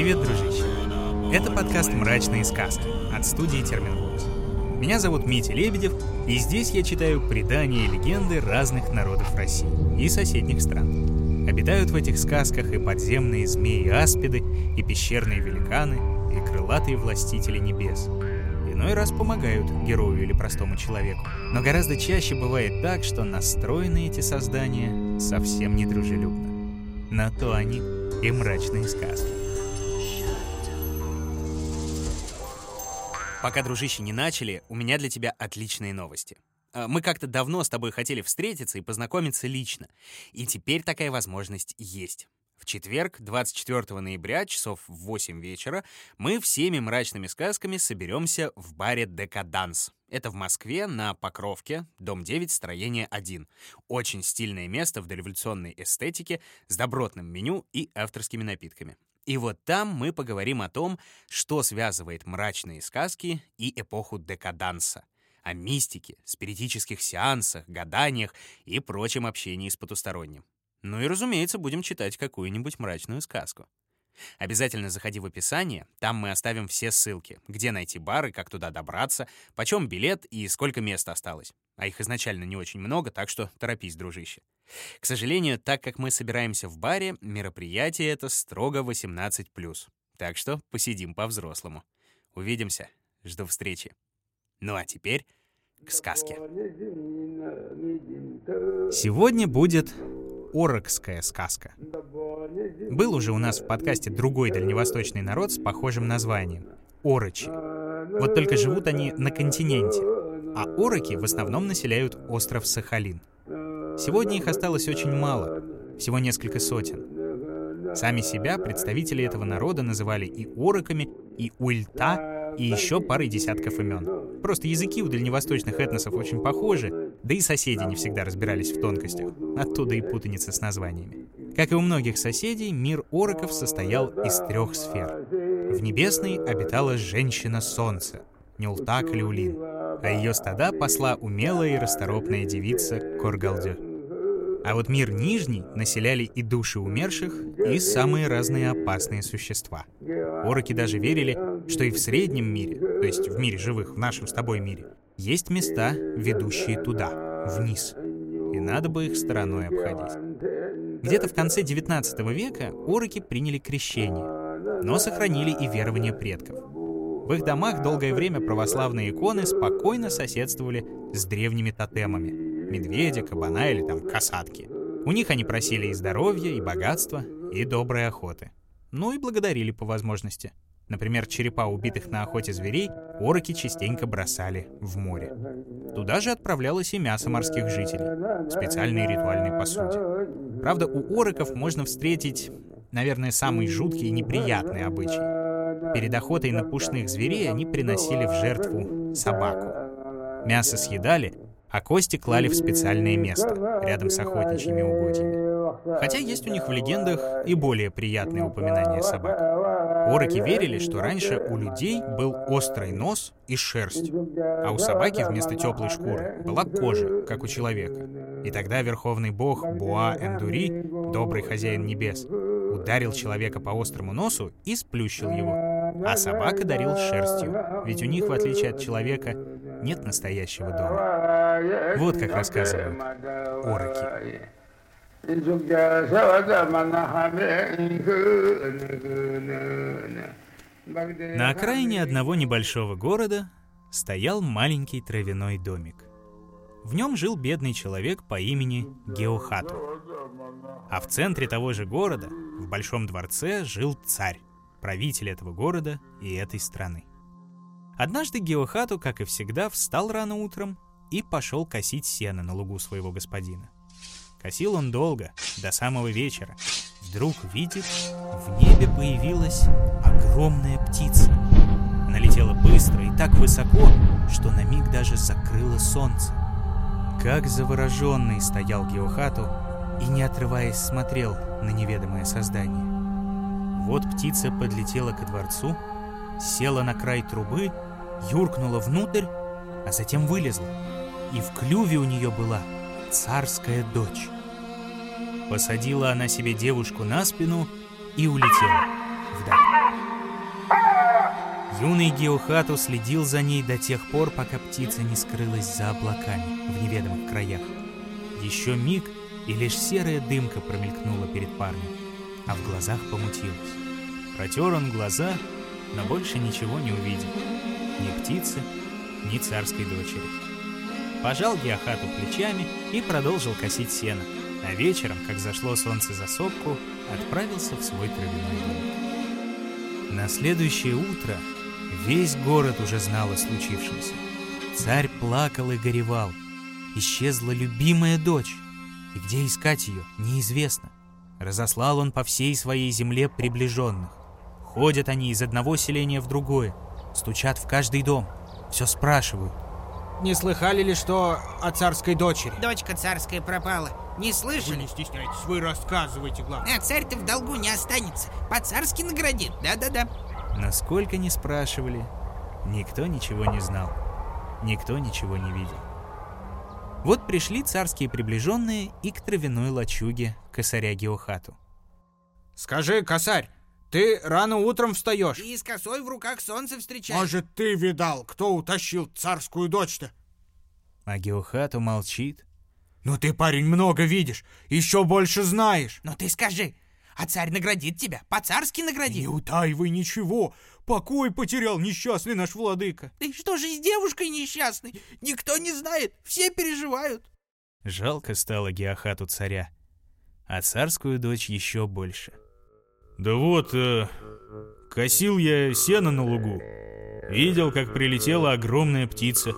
Привет, дружище! Это подкаст «Мрачные сказки» от студии Терминвокс. Меня зовут Митя Лебедев, и здесь я читаю предания и легенды разных народов России и соседних стран. Обитают в этих сказках и подземные змеи-аспиды, и пещерные великаны, и крылатые властители небес. Иной раз помогают герою или простому человеку. Но гораздо чаще бывает так, что настроены эти создания совсем недружелюбно. На то они и мрачные сказки. Пока, дружище, не начали, у меня для тебя отличные новости. А, Мы как-то давно с тобой хотели встретиться и познакомиться лично. И теперь такая возможность есть. В четверг, 24 ноября, часов в 8 вечера, мы всеми мрачными сказками соберемся в баре «Декаданс». Это в Москве, на Покровке, дом 9, строение 1. Очень стильное место в дореволюционной эстетике с добротным меню и авторскими напитками. И вот там мы поговорим о том, что связывает мрачные сказки и эпоху декаданса, о мистике, спиритических сеансах, гаданиях и прочем общении с потусторонним. Ну и, разумеется, будем читать какую-нибудь мрачную сказку. Обязательно заходи в описание, там мы оставим все ссылки, где найти бар и как туда добраться, почем билет и сколько места осталось. А их изначально не очень много, так что торопись, дружище. К сожалению, так как мы собираемся в баре, мероприятие это строго 18+. Так что посидим по-взрослому. Увидимся. Жду встречи. Ну а теперь к сказке. Сегодня будет Орокская сказка. Был уже у нас в подкасте другой дальневосточный народ с похожим названием — Орочи. Вот только живут они на континенте, а ороки в основном населяют остров Сахалин. Сегодня их осталось очень мало, всего несколько сотен. Сами себя представители этого народа называли и ороками, и уильта, и еще парой десятков имен. Просто языки у дальневосточных этносов очень похожи, да и соседи не всегда разбирались в тонкостях. Оттуда и путаница с названиями. Как и у многих соседей, мир ороков состоял из трех сфер. В небесной обитала женщина-солнце, Нюлтак Люлин, а ее стада пасла умелая и расторопная девица Коргалдю. А вот мир нижний населяли и души умерших, и самые разные опасные существа. Ороки даже верили, что и в среднем мире, то есть в мире живых, в нашем с тобой мире, есть места, ведущие туда, вниз. И надо бы их стороной обходить. Где-то в конце 19 века ороки приняли крещение, но сохранили и верования предков. В их домах долгое время православные иконы спокойно соседствовали с древними тотемами — медведя, кабана или там касатки. У них они просили и здоровья, и богатства, и доброй охоты. Ну и благодарили по возможности. Например, черепа убитых на охоте зверей ороки частенько бросали в море. Туда же отправлялось и мясо морских жителей в специальной ритуальной посуде. Правда, у ороков можно встретить, наверное, самый жуткий и неприятный обычай. Перед охотой на пушных зверей они приносили в жертву собаку. Мясо съедали, а кости клали в специальное место, рядом с охотничьими угодьями. Хотя есть у них в легендах и более приятные упоминания собак. Ороки верили, что раньше у людей был острый нос и шерсть, а у собаки вместо теплой шкуры была кожа, как у человека. И тогда верховный бог Буа Эндури, добрый хозяин небес, ударил человека по острому носу и сплющил его, а собака дарил шерстью, ведь у них, в отличие от человека, нет настоящего дома. Вот как рассказывают ороки. На окраине одного небольшого города стоял маленький травяной домик. В нем жил бедный человек по имени Геохату. А в центре того же города, в большом дворце, жил царь, правитель этого города и этой страны. Однажды Геохату, как и всегда, встал рано утром и пошел косить сено на лугу своего господина. Косил он долго, до самого вечера. Вдруг видит, в небе появилась огромная птица. Она летела быстро и так высоко, что на миг даже закрыло солнце. Как завороженный стоял Геохату и, не отрываясь, смотрел на неведомое создание. Вот птица подлетела ко дворцу, села на край трубы, юркнула внутрь, а затем вылезла. И в клюве у нее была царская дочь. Посадила она себе девушку на спину и улетела вдаль. Юный Геохату следил за ней до тех пор, пока птица не скрылась за облаками в неведомых краях. Еще миг, и лишь серая дымка промелькнула перед парнем, а в глазах помутилась. Протер он глаза, но больше ничего не увидел. Ни птицы, ни царской дочери. Пожал Геохату плечами и продолжил косить сено, а вечером, как зашло солнце за сопку, отправился в свой травяной дом. На следующее утро весь город уже знал о случившемся. Царь плакал и горевал. Исчезла любимая дочь, и где искать ее, неизвестно. Разослал он по всей своей земле приближенных. Ходят они из одного селения в другое, стучат в каждый дом, все спрашивают. Не слыхали ли, что о царской дочери? Дочка царская пропала. Не Вы слышали? не стесняйтесь, вы рассказывайте, главное. А царь-то в долгу не останется. По-царски наградит. Да-да-да. Насколько не спрашивали, никто ничего не знал, никто ничего не видел. Вот пришли царские приближенные и к травяной лачуге косаря Геохату. Скажи, косарь, ты рано утром встаешь? И с косой в руках солнце встречает. Может, ты видал, кто утащил царскую дочь-то? А Геохату молчит. Ну ты, парень, много видишь, еще больше знаешь. Ну ты скажи, а царь наградит тебя? По-царски Не наградит? утаивай ничего. Покой потерял несчастный наш владыка. Ты что же с девушкой несчастной? Никто не знает, все переживают. Жалко стало Геохату царя, а царскую дочь еще больше. Да вот, э, косил я сено на лугу. Видел, как прилетела огромная птица.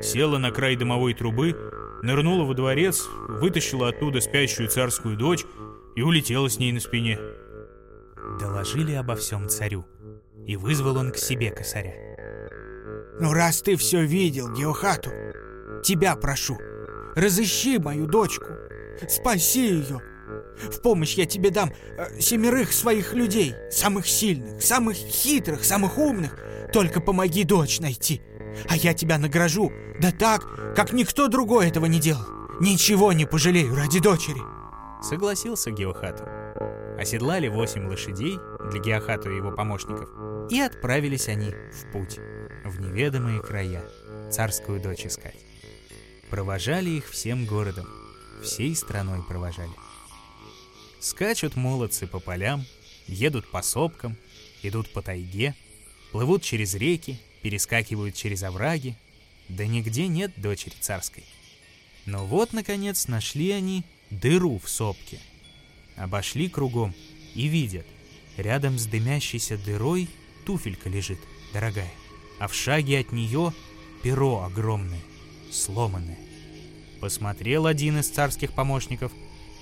Села на край дымовой трубы, нырнула во дворец, вытащила оттуда спящую царскую дочь и улетела с ней на спине. Доложили обо всем царю, и вызвал он к себе косаря. Ну раз ты все видел, Геохату, тебя прошу, разыщи мою дочку, спаси ее. В помощь я тебе дам э, семерых своих людей, самых сильных, самых хитрых, самых умных. Только помоги дочь найти, а я тебя награжу, да так, как никто другой этого не делал. Ничего не пожалею ради дочери. Согласился Геохату. Оседлали восемь лошадей для Геохату и его помощников, и отправились они в путь, в неведомые края, царскую дочь искать. Провожали их всем городом, всей страной провожали. Скачут молодцы по полям, едут по сопкам, идут по тайге, плывут через реки, перескакивают через овраги, да нигде нет дочери царской. Но вот, наконец, нашли они дыру в сопке. Обошли кругом и видят, рядом с дымящейся дырой туфелька лежит, дорогая, а в шаге от нее перо огромное, сломанное. Посмотрел один из царских помощников,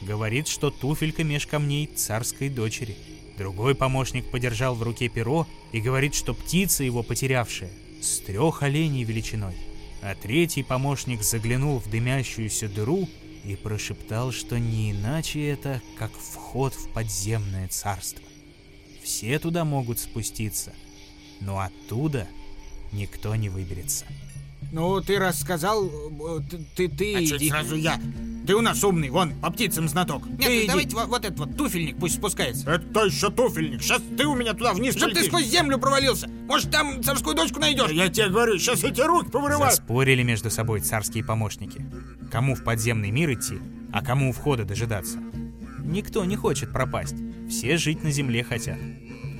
говорит, что туфелька меж камней царской дочери. Другой помощник подержал в руке перо и говорит, что птица его потерявшая с трех оленей величиной. А третий помощник заглянул в дымящуюся дыру и прошептал, что не иначе это, как вход в подземное царство. Все туда могут спуститься, но оттуда никто не выберется. Ну, ты рассказал, ты, ты, А иди. сразу я? Ты у нас умный, вон, по птицам знаток. Нет, ты давайте вот, вот этот вот туфельник пусть спускается. Это еще туфельник. Сейчас ты у меня туда вниз Чтоб ты сквозь землю провалился. Может, там царскую дочку найдешь? Я тебе говорю, сейчас эти руки повырываю. Заспорили между собой царские помощники. Кому в подземный мир идти, а кому у входа дожидаться. Никто не хочет пропасть. Все жить на земле хотят.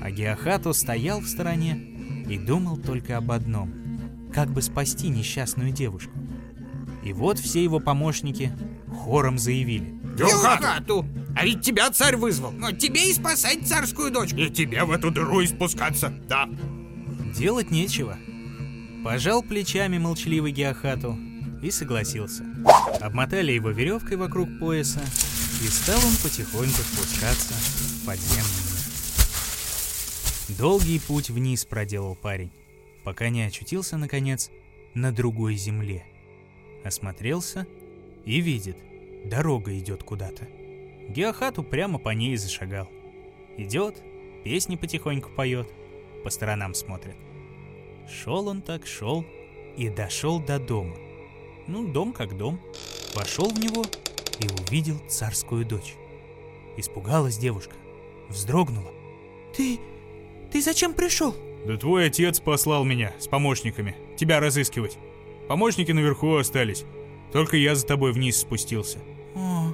А Геохату стоял в стороне и думал только об одном. Как бы спасти несчастную девушку. И вот все его помощники хором заявили. Геохату! А ведь тебя царь вызвал. Но тебе и спасать царскую дочку. И тебе в эту дыру и спускаться. Да. Делать нечего. Пожал плечами молчаливый Геохату и согласился. Обмотали его веревкой вокруг пояса, и стал он потихоньку спускаться в подземный мир. Долгий путь вниз проделал парень, пока не очутился, наконец, на другой земле. Осмотрелся и видит, дорога идет куда-то. Геохату прямо по ней зашагал. Идет, песни потихоньку поет, по сторонам смотрит. Шел он так, шел и дошел до дома. Ну, дом как дом. Вошел в него и увидел царскую дочь. Испугалась девушка, вздрогнула. Ты... ты зачем пришел? Да твой отец послал меня с помощниками тебя разыскивать. Помощники наверху остались. Только я за тобой вниз спустился. О,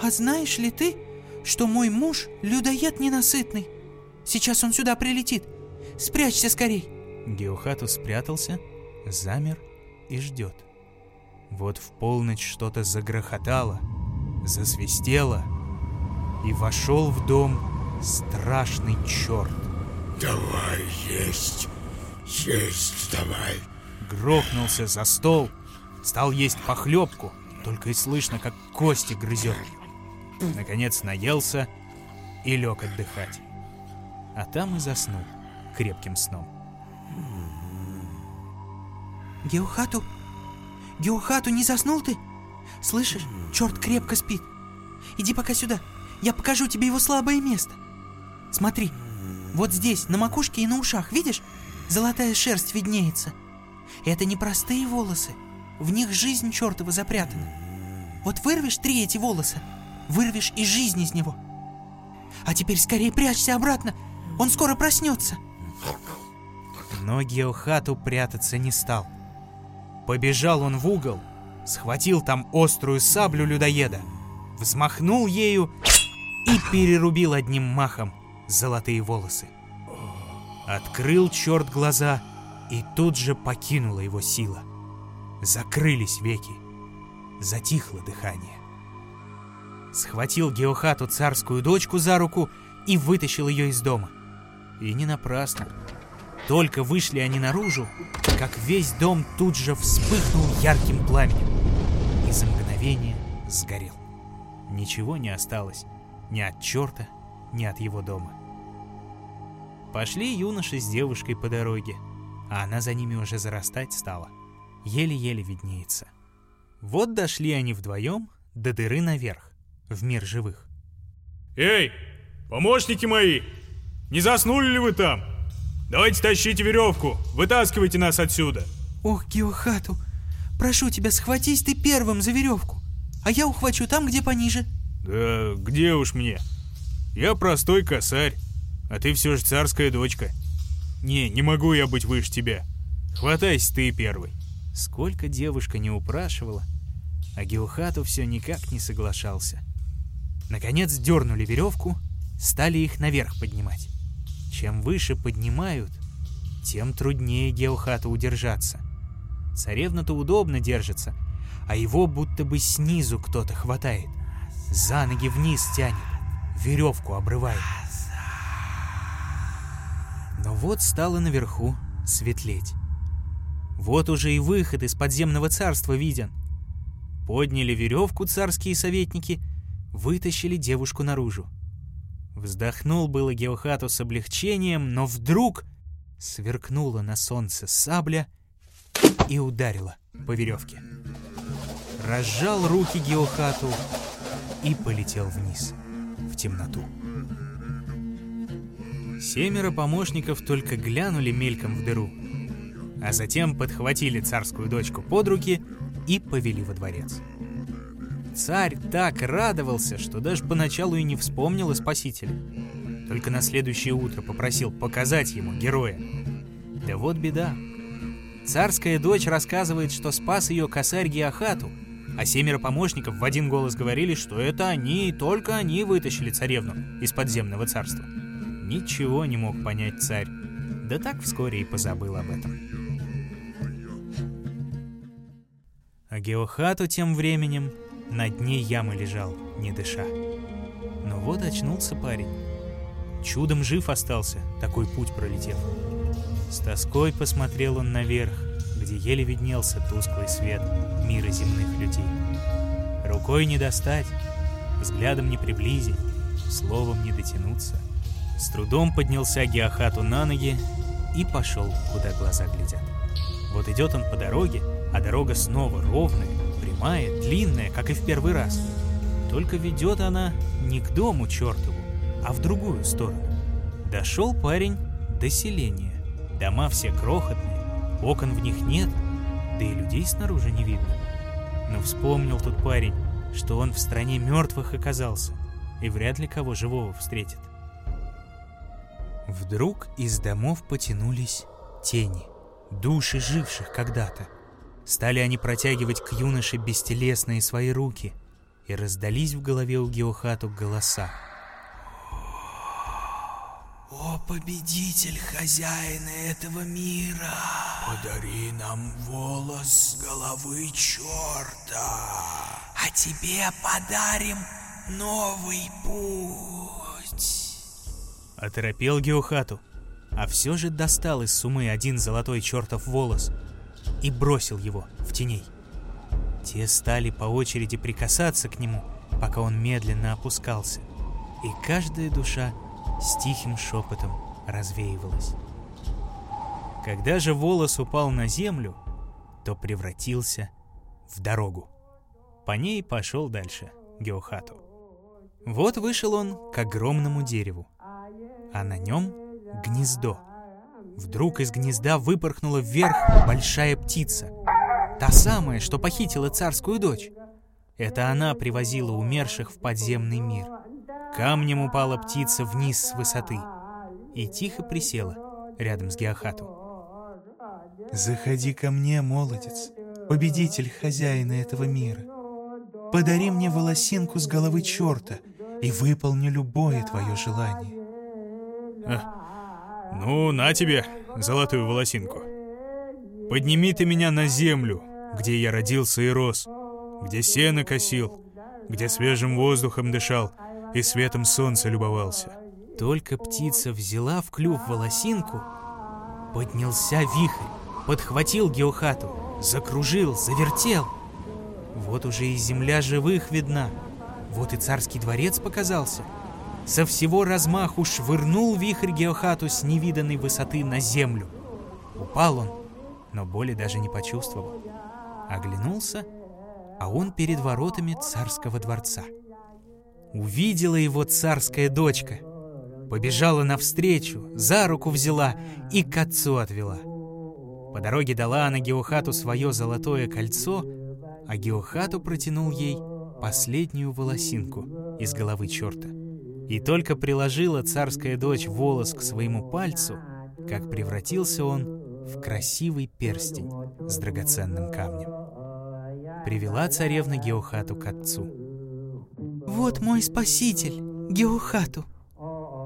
а знаешь ли ты, что мой муж людоед ненасытный? Сейчас он сюда прилетит. Спрячься скорей. Геохату спрятался, замер и ждет. Вот в полночь что-то загрохотало, засвистело, и вошел в дом страшный черт. Давай есть, есть давай. Грохнулся за стол, стал есть похлебку, только и слышно, как кости грызет. Наконец наелся и лег отдыхать. А там и заснул крепким сном. Геохату? Геохату, не заснул ты? Слышишь, черт крепко спит. Иди пока сюда, я покажу тебе его слабое место. Смотри, вот здесь, на макушке и на ушах, видишь? Золотая шерсть виднеется. Это не простые волосы. В них жизнь чертова запрятана. Вот вырвешь три эти волоса, вырвешь и жизнь из него. А теперь скорее прячься обратно, он скоро проснется. Но Геохату прятаться не стал. Побежал он в угол, схватил там острую саблю людоеда, взмахнул ею и перерубил одним махом золотые волосы. Открыл черт глаза, и тут же покинула его сила. Закрылись веки, затихло дыхание. Схватил Геохату царскую дочку за руку и вытащил ее из дома. И не напрасно. Только вышли они наружу, как весь дом тут же вспыхнул ярким пламенем и за мгновение сгорел. Ничего не осталось ни от черта, ни от его дома. Пошли юноши с девушкой по дороге, а она за ними уже зарастать стала. Еле-еле виднеется. Вот дошли они вдвоем до дыры наверх, в мир живых. Эй, помощники мои, не заснули ли вы там? Давайте тащите веревку, вытаскивайте нас отсюда. Ох, Геохату, прошу тебя, схватись ты первым за веревку, а я ухвачу там, где пониже. Да где уж мне? Я простой косарь, а ты все же царская дочка. Не, не могу я быть выше тебя. Хватайся ты первый. Сколько девушка не упрашивала, а Геохату все никак не соглашался. Наконец дернули веревку, стали их наверх поднимать. Чем выше поднимают, тем труднее Геохату удержаться. Царевна-то удобно держится, а его будто бы снизу кто-то хватает. За ноги вниз тянет, веревку обрывает. Но вот стало наверху светлеть. Вот уже и выход из подземного царства виден. Подняли веревку царские советники, вытащили девушку наружу. Вздохнул было Геохату с облегчением, но вдруг сверкнула на солнце сабля и ударила по веревке. Разжал руки Геохату и полетел вниз, в темноту. Семеро помощников только глянули мельком в дыру, а затем подхватили царскую дочку под руки и повели во дворец. Царь так радовался, что даже поначалу и не вспомнил о спасителе. Только на следующее утро попросил показать ему героя. Да вот беда. Царская дочь рассказывает, что спас ее косарь Геохату, а семеро помощников в один голос говорили, что это они и только они вытащили царевну из подземного царства. Ничего не мог понять царь, да так вскоре и позабыл об этом. А Геохату тем временем на дне ямы лежал, не дыша. Но вот очнулся парень. Чудом жив остался, такой путь пролетев. С тоской посмотрел он наверх, где еле виднелся тусклый свет мира земных людей. Рукой не достать, взглядом не приблизить, словом не дотянуться. С трудом поднялся Геохату на ноги и пошел, куда глаза глядят. Вот идет он по дороге, а дорога снова ровная, прямая, длинная, как и в первый раз. Только ведет она не к дому чертову, а в другую сторону. Дошел парень до селения. Дома все крохотные, окон в них нет, да и людей снаружи не видно. Но вспомнил тут парень, что он в стране мертвых оказался и вряд ли кого живого встретит. Вдруг из домов потянулись тени, души живших когда-то. Стали они протягивать к юноше бестелесные свои руки, и раздались в голове у Геохату голоса. О, победитель, хозяина этого мира, подари нам волос с головы черта, а тебе подарим новый путь. Оторопел Геохату, а все же достал из сумы один золотой чертов волос и бросил его в теней. Те стали по очереди прикасаться к нему, пока он медленно опускался, и каждая душа с тихим шепотом развеивалась. Когда же волос упал на землю, то превратился в дорогу. По ней пошел дальше Геохату. Вот вышел он к огромному дереву, а на нем гнездо. Вдруг из гнезда выпорхнула вверх большая птица. Та самая, что похитила царскую дочь. Это она привозила умерших в подземный мир. Камнем упала птица вниз с высоты и тихо присела рядом с Геохату. «Заходи ко мне, молодец, победитель хозяина этого мира. Подари мне волосинку с головы черта и выполню любое твое желание». А, ну, на тебе золотую волосинку. Подними ты меня на землю, где я родился и рос, где сено косил, где свежим воздухом дышал и светом солнца любовался. Только птица взяла в клюв волосинку, поднялся вихрь, подхватил Геохату, закружил, завертел. Вот уже и земля живых видна, вот и царский дворец показался. Со всего размаху швырнул вихрь Геохату с невиданной высоты на землю. Упал он, но боли даже не почувствовал. Оглянулся, а он перед воротами царского дворца. Увидела его царская дочка. Побежала навстречу, за руку взяла и к отцу отвела. По дороге дала она Геохату свое золотое кольцо, а Геохату протянул ей последнюю волосинку из головы черта. И только приложила царская дочь волос к своему пальцу, как превратился он в красивый перстень с драгоценным камнем. Привела царевна Геохату к отцу. Вот мой спаситель, Геохату.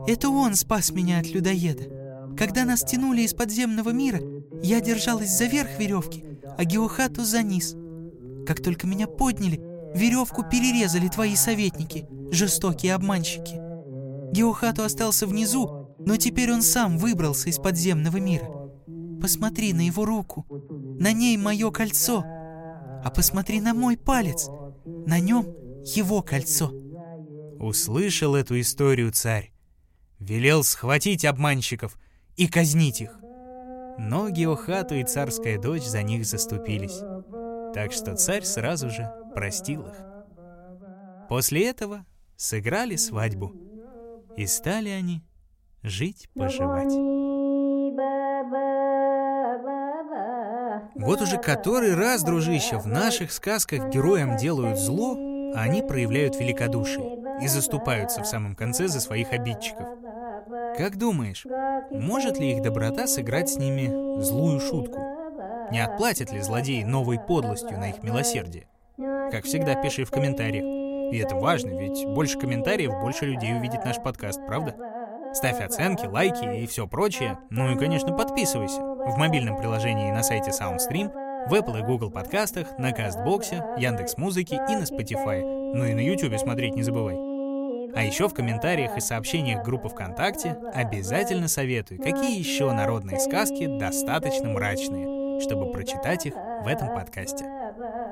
Это он спас меня от людоеда. Когда нас тянули из подземного мира, я держалась за верх веревки, а Геохату за низ. Как только меня подняли, веревку перерезали твои советники, жестокие обманщики. Геохату остался внизу, но теперь он сам выбрался из подземного мира. Посмотри на его руку. На ней мое кольцо. А посмотри на мой палец. На нем его кольцо. Услышал эту историю царь. Велел схватить обманщиков и казнить их. Но Геохату и царская дочь за них заступились. Так что царь сразу же простил их. После этого сыграли свадьбу. И стали они жить-поживать. Вот уже который раз, дружище, в наших сказках героям делают зло, а они проявляют великодушие и заступаются в самом конце за своих обидчиков. Как думаешь, может ли их доброта сыграть с ними злую шутку? Не отплатят ли злодеи новой подлостью на их милосердие? Как всегда, пиши в комментариях. И это важно, ведь больше комментариев, больше людей увидит наш подкаст, правда? Ставь оценки, лайки и все прочее. Ну и, конечно, подписывайся. В мобильном приложении и на сайте SoundStream, в Apple и Google подкастах, на Кастбоксе, Яндекс Музыки и на Spotify. Ну и на YouTube смотреть не забывай. А еще в комментариях и сообщениях группы ВКонтакте обязательно советуй, какие еще народные сказки достаточно мрачные, чтобы прочитать их в этом подкасте.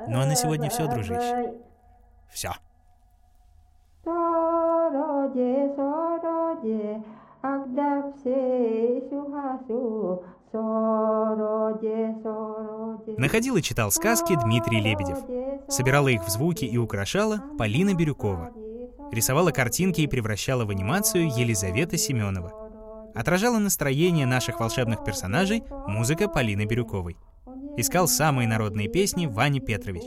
Ну а на сегодня все, дружище. Все. Сороде, сороде, агдав сешу хасу, сороде, сороде. Находил и читал сказки Дмитрий Лебедев. Собирала их в звуки и украшала Полина Бирюкова. Рисовала картинки и превращала в анимацию Елизавета Семенова. Отражала настроение наших волшебных персонажей музыка Полины Бирюковой. Искал самые народные песни Ваня Петрович.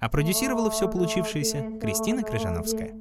А продюсировала все получившееся Кристина Крыжановская.